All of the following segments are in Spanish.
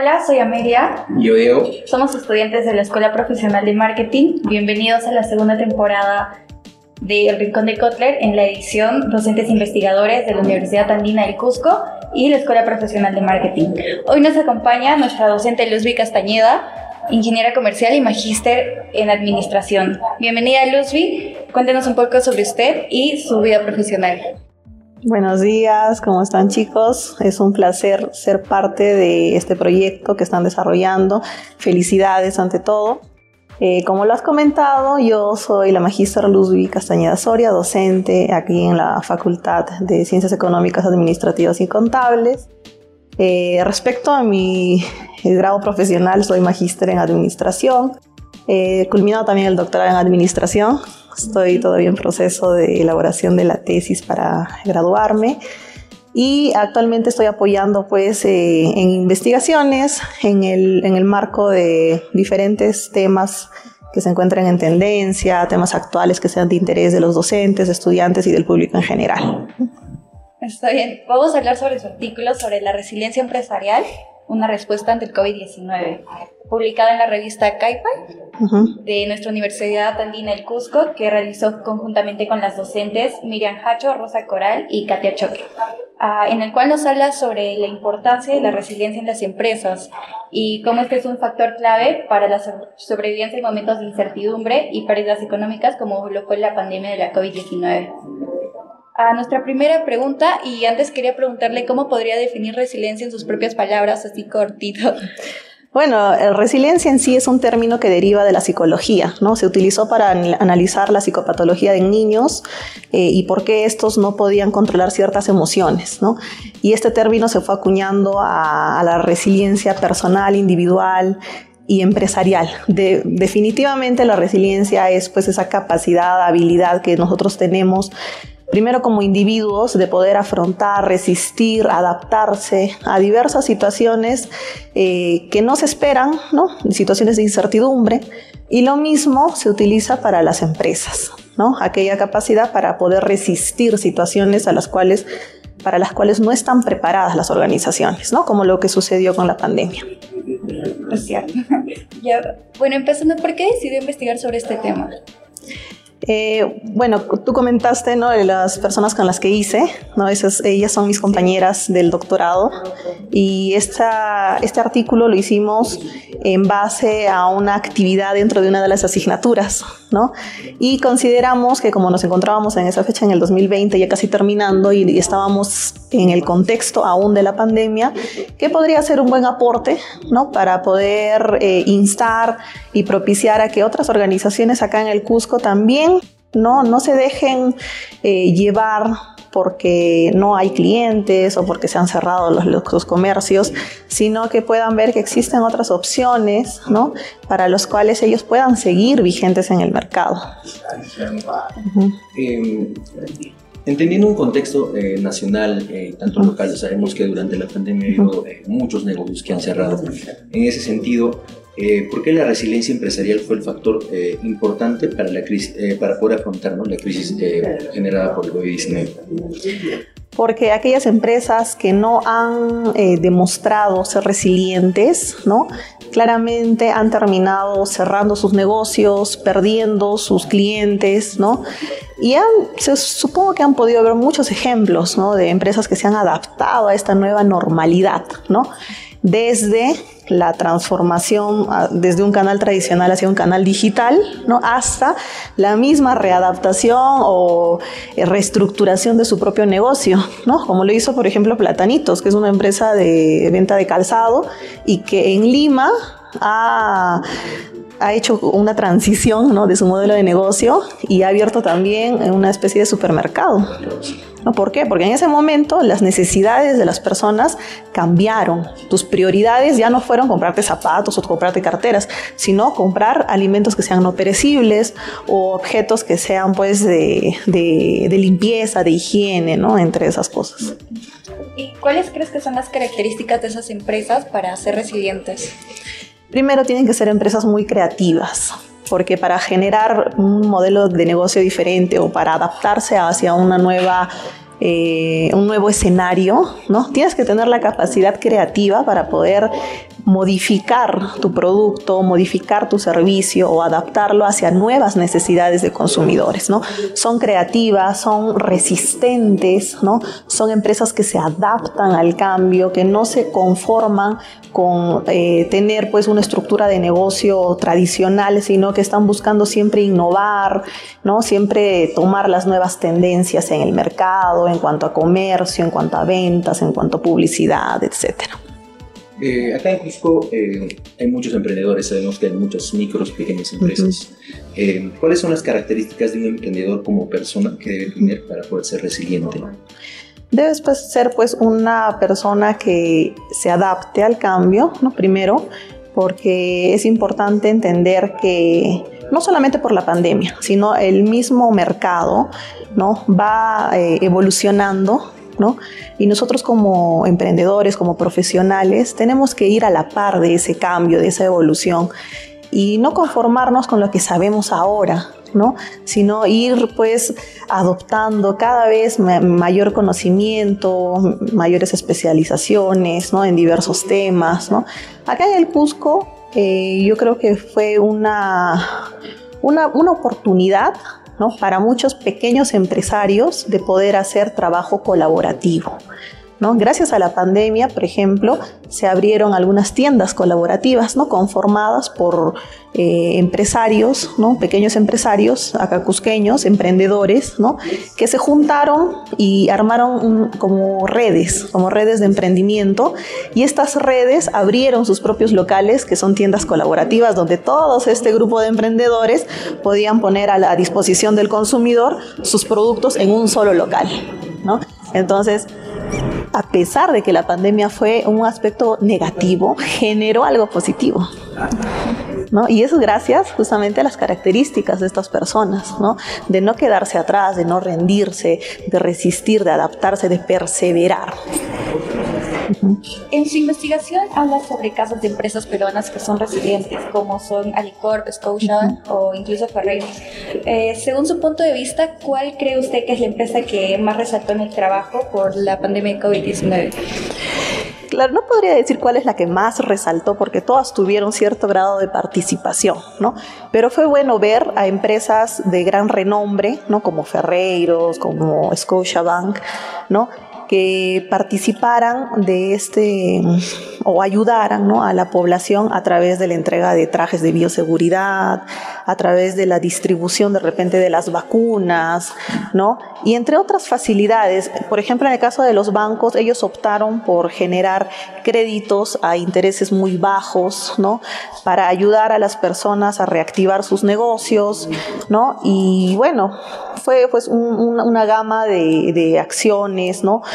Hola, soy Amelia. Yo Diego. Somos estudiantes de la Escuela Profesional de Marketing. Bienvenidos a la segunda temporada de El Rincón de Kotler en la edición Docentes Investigadores de la Universidad Andina del Cusco y la Escuela Profesional de Marketing. Hoy nos acompaña nuestra docente Luzby Castañeda, ingeniera comercial y magíster en administración. Bienvenida Luzby, cuéntenos un poco sobre usted y su vida profesional. Buenos días, ¿cómo están chicos? Es un placer ser parte de este proyecto que están desarrollando. Felicidades ante todo. Eh, como lo has comentado, yo soy la magíster Luzby Castañeda Soria, docente aquí en la Facultad de Ciencias Económicas, Administrativas y Contables. Eh, respecto a mi grado profesional, soy magíster en Administración. He culminado también el doctorado en Administración Estoy todavía en proceso de elaboración de la tesis para graduarme y actualmente estoy apoyando pues eh, en investigaciones en el, en el marco de diferentes temas que se encuentran en tendencia, temas actuales que sean de interés de los docentes, estudiantes y del público en general. Está bien. Vamos a hablar sobre su artículo sobre la resiliencia empresarial, una respuesta ante el COVID-19 publicada en la revista Caipa de nuestra Universidad Andina del Cusco, que realizó conjuntamente con las docentes Miriam Hacho, Rosa Coral y Katia Choque, ah, en el cual nos habla sobre la importancia de la resiliencia en las empresas y cómo este es un factor clave para la sobrevivencia en momentos de incertidumbre y pérdidas económicas como lo fue la pandemia de la COVID-19. A nuestra primera pregunta, y antes quería preguntarle cómo podría definir resiliencia en sus propias palabras, así cortito. Bueno, resiliencia en sí es un término que deriva de la psicología, ¿no? Se utilizó para analizar la psicopatología de niños eh, y por qué estos no podían controlar ciertas emociones, ¿no? Y este término se fue acuñando a, la resiliencia personal, individual, y empresarial. definitivamente la resiliencia es pues esa capacidad, habilidad que nosotros tenemos primero como individuos, de poder afrontar, resistir, adaptarse a diversas situaciones eh, que no se esperan, ¿no? situaciones de incertidumbre. Y lo mismo se utiliza para las empresas, ¿no? aquella capacidad para poder resistir situaciones para las cuales no están preparadas las organizaciones, ¿no? como lo que sucedió con la pandemia. Cierto. bueno, empezando, ¿por qué decidió investigar sobre este tema? Eh, bueno, tú comentaste ¿no? de las personas con las que hice, ¿no? Esas, ellas son mis compañeras del doctorado y esta, este artículo lo hicimos en base a una actividad dentro de una de las asignaturas, ¿no? Y consideramos que como nos encontrábamos en esa fecha en el 2020, ya casi terminando, y, estábamos en el contexto aún de la pandemia, que podría ser un buen aporte, ¿no? Para poder eh, instar y propiciar a que otras organizaciones acá en el Cusco también no, no se dejen eh, llevar porque no hay clientes o porque se han cerrado los, los, sino que puedan ver que existen otras opciones, ¿no? Para los cuales ellos puedan seguir vigentes en el mercado. Em, entendiendo un contexto eh, nacional, eh, tanto local, sabemos que durante la pandemia ha habido eh, muchos negocios que han cerrado. En ese sentido, eh, ¿Por qué la resiliencia empresarial fue el factor eh, importante para, la crisis, eh, para poder afrontar la crisis generada por el COVID-19? Porque aquellas empresas que no han demostrado ser resilientes, ¿no? claramente han terminado cerrando sus negocios, perdiendo sus clientes, ¿no? Y se, supongo que han podido ver muchos ejemplos, ¿no? De empresas que se han adaptado a esta nueva normalidad, ¿no? Desde la transformación ah, desde un canal tradicional hacia un canal digital, ¿no? hasta la misma readaptación o eh, reestructuración de su propio negocio, ¿no? como lo hizo por ejemplo Platanitos, que es una empresa de venta de calzado y que en Lima ha, ha hecho una transición ¿no? de su modelo de negocio y ha abierto también una especie de supermercado. ¿No? ¿Por qué? Porque en ese momento las necesidades de las personas cambiaron. Tus prioridades ya no fueron comprarte zapatos o comprarte carteras, sino comprar alimentos que sean no perecibles o objetos que sean pues de, de, de limpieza, de higiene, ¿no? entre esas cosas. ¿Y cuáles crees que son las características de esas empresas para ser resilientes? Primero tienen que ser empresas muy creativas, porque para generar un modelo de negocio diferente o para adaptarse hacia una nueva eh, un nuevo escenario, ¿no? Tienes que tener la capacidad creativa para poder modificar tu producto, modificar tu servicio o adaptarlo hacia nuevas necesidades de consumidores, ¿no? Son creativas, son resistentes, ¿no? Son empresas que se adaptan al cambio, que no se conforman con eh, tener pues una estructura de negocio tradicional, sino que están buscando siempre innovar, ¿no? Siempre tomar las nuevas tendencias en el mercado, en cuanto a comercio, en cuanto a ventas, en cuanto a publicidad, etcétera. Eh, acá en Cusco eh, hay muchos emprendedores, sabemos que hay muchas micros, pequeñas empresas. Eh, ¿Cuáles son las características de un emprendedor como persona que debe tener para poder ser resiliente? Debes pues, ser pues una persona que se adapte al cambio, ¿no? Primero, porque es importante entender que no solamente por la pandemia, sino el mismo mercado ¿no? va evolucionando y nosotros como emprendedores, como profesionales, tenemos que ir a la par de ese cambio, de esa evolución y no conformarnos con lo que sabemos ahora, ¿no? sino ir pues adoptando cada vez mayor conocimiento, mayores especializaciones ¿no? en diversos temas. ¿no? Acá en el Cusco eh, yo creo que fue una, una, una oportunidad para muchos pequeños empresarios de poder hacer trabajo colaborativo. Gracias a la pandemia, por ejemplo, se abrieron algunas tiendas colaborativas ¿no? conformadas por eh, empresarios, ¿no? pequeños empresarios acacusqueños, emprendedores, que se juntaron y armaron como redes, como redes de emprendimiento, y estas redes abrieron sus propios locales, que son tiendas colaborativas, donde todos este grupo de emprendedores podían poner a la disposición del consumidor sus productos en un solo local. Entonces, a pesar de que la pandemia fue un aspecto negativo, generó algo positivo. ¿No? Y eso gracias justamente a las características de estas personas, ¿no? De no quedarse atrás, de no rendirse, de resistir, de adaptarse, de perseverar. En su investigación habla sobre casos de empresas peruanas que son resilientes, como son Alicorp, Scotia o incluso Ferreira. Eh, según su punto de vista, ¿cuál cree usted que es la empresa que más resaltó en el trabajo por la pandemia de COVID-19? Claro, no podría decir cuál es la que más resaltó porque todas tuvieron cierto grado de participación, ¿no? Pero fue bueno ver a empresas de gran renombre, ¿no? Como Ferreiros, como Scotiabank, ¿no? Que participaran de este o ayudaran a la población a través de la entrega de trajes de bioseguridad, a través de la distribución de repente de las vacunas, ¿no? Y entre otras facilidades, por ejemplo, en el caso de los bancos, ellos optaron por generar créditos a intereses muy bajos, ¿no? Para ayudar a las personas a reactivar sus negocios, ¿no? Y bueno, fue pues una gama de acciones, ¿no?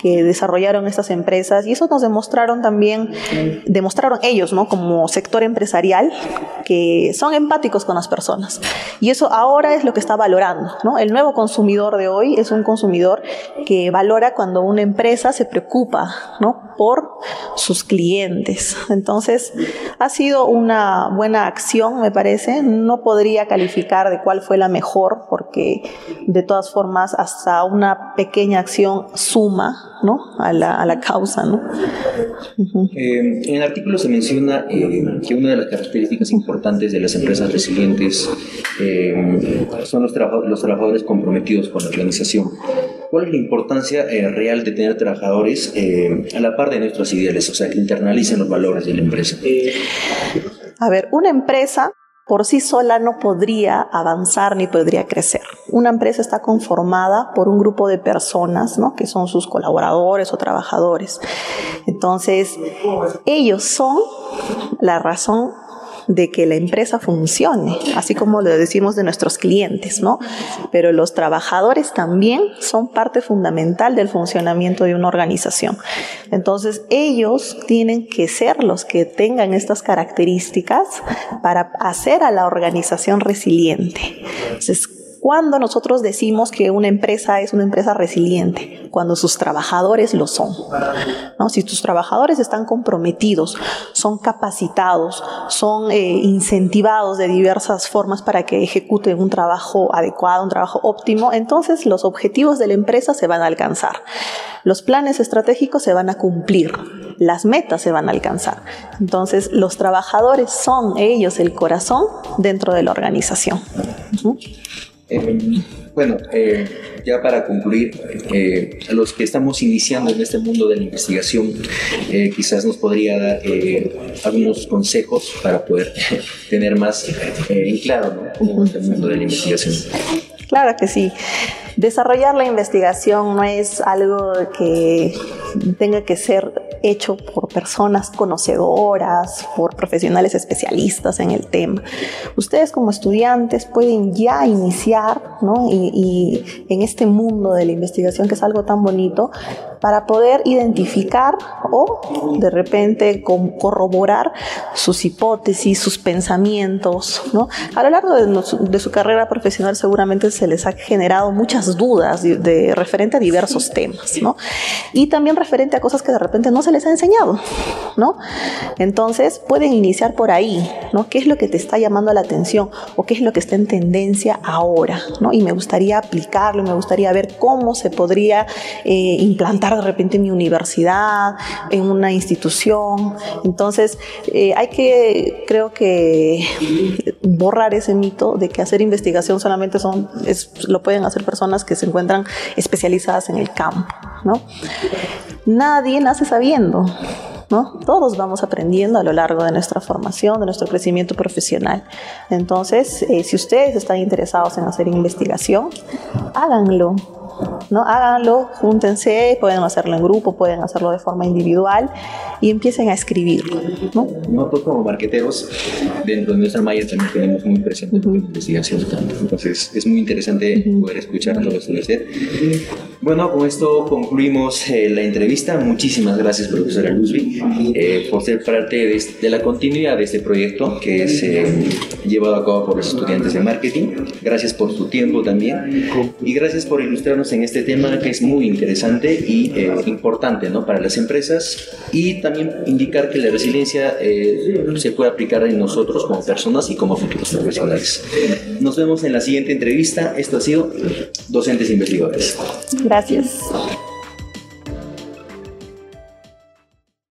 que desarrollaron estas empresas y eso nos demostraron también, demostraron ellos, ¿no? Como sector empresarial, que son empáticos con las personas. Y eso ahora es lo que está valorando, ¿no? El nuevo consumidor de hoy es un consumidor que valora cuando una empresa se preocupa, ¿no? Por sus clientes. Entonces, ha sido una buena acción, me parece. No podría calificar de cuál fue la mejor, porque de todas formas, hasta una pequeña acción suma ¿no? a, la, a la causa. ¿no? Eh, en el artículo se menciona eh, que una de las características importantes de las empresas resilientes eh, son los, los trabajadores comprometidos con la organización. ¿Cuál es la importancia real de tener trabajadores a la par de nuestros ideales, o sea, que internalicen los valores de la empresa? A ver, una empresa por sí sola no podría avanzar ni podría crecer. Una empresa está conformada por un grupo de personas, ¿no? que son sus colaboradores o trabajadores. Entonces, ellos son la razón de que la empresa funcione, así como lo decimos de nuestros clientes, ¿no? Pero los trabajadores también son parte fundamental del funcionamiento de una organización. Entonces, ellos tienen que ser los que tengan estas características para hacer a la organización resiliente. Entonces, cuando nosotros decimos que una empresa es una empresa resiliente, cuando sus trabajadores lo son. ¿no? Si tus trabajadores están comprometidos, son capacitados, son eh, incentivados de diversas formas para que ejecuten un trabajo adecuado, un trabajo óptimo, entonces los objetivos de la empresa se van a alcanzar. Los planes estratégicos se van a cumplir, las metas se van a alcanzar. Entonces, los trabajadores son ellos el corazón dentro de la organización. Eh, bueno, eh, ya para concluir, eh, a los que estamos iniciando en este mundo de la investigación, quizás nos podría dar algunos consejos para poder tener más en claro ¿no? el mundo de la investigación. Claro que sí. Desarrollar la investigación no es algo que tenga que ser hecho por personas conocedoras, por profesionales especialistas en el tema. Ustedes como estudiantes pueden ya iniciar ¿no? y, en este mundo de la investigación que es algo tan bonito para poder identificar o de repente corroborar sus hipótesis, sus pensamientos. ¿no? A lo largo de, su carrera profesional seguramente se les ha generado muchas dudas de, referente a diversos temas ¿no? y también referente a cosas que de repente no se les ha enseñado. ¿no? Entonces pueden iniciar por ahí, ¿no? ¿Qué es lo que te está llamando la atención o qué es lo que está en tendencia ahora? ¿no? Y me gustaría aplicarlo, me gustaría ver cómo se podría eh, implantar de repente en mi universidad, en una institución. Entonces eh, hay que, creo que, borrar ese mito de que hacer investigación solamente son, lo pueden hacer personas que se encuentran especializadas en el campo, ¿no? Nadie nace sabiendo. ¿no? Todos vamos aprendiendo a lo largo de nuestra formación, de nuestro crecimiento profesional. Entonces, eh, si ustedes están interesados en hacer investigación, háganlo. ¿No? Háganlo, júntense, pueden hacerlo en grupo, pueden hacerlo de forma individual y empiecen a escribir. ¿no? Nosotros como marqueteros, dentro de nuestra malla también tenemos muy presente la investigación. Entonces es muy interesante poder escuchar todo esto de usted. Bueno, con esto concluimos eh, la entrevista. Muchísimas gracias, profesora Luzvi, eh, por ser parte de, la continuidad de este proyecto que es eh, llevado a cabo por los estudiantes de marketing. Gracias por su tiempo también y gracias por ilustrarnos en este tema que es muy interesante y importante ¿no? para las empresas y también indicar que la resiliencia se puede aplicar en nosotros como personas y como futuros profesionales. Nos vemos en la siguiente entrevista. Esto ha sido Docentes Investigadores. Gracias.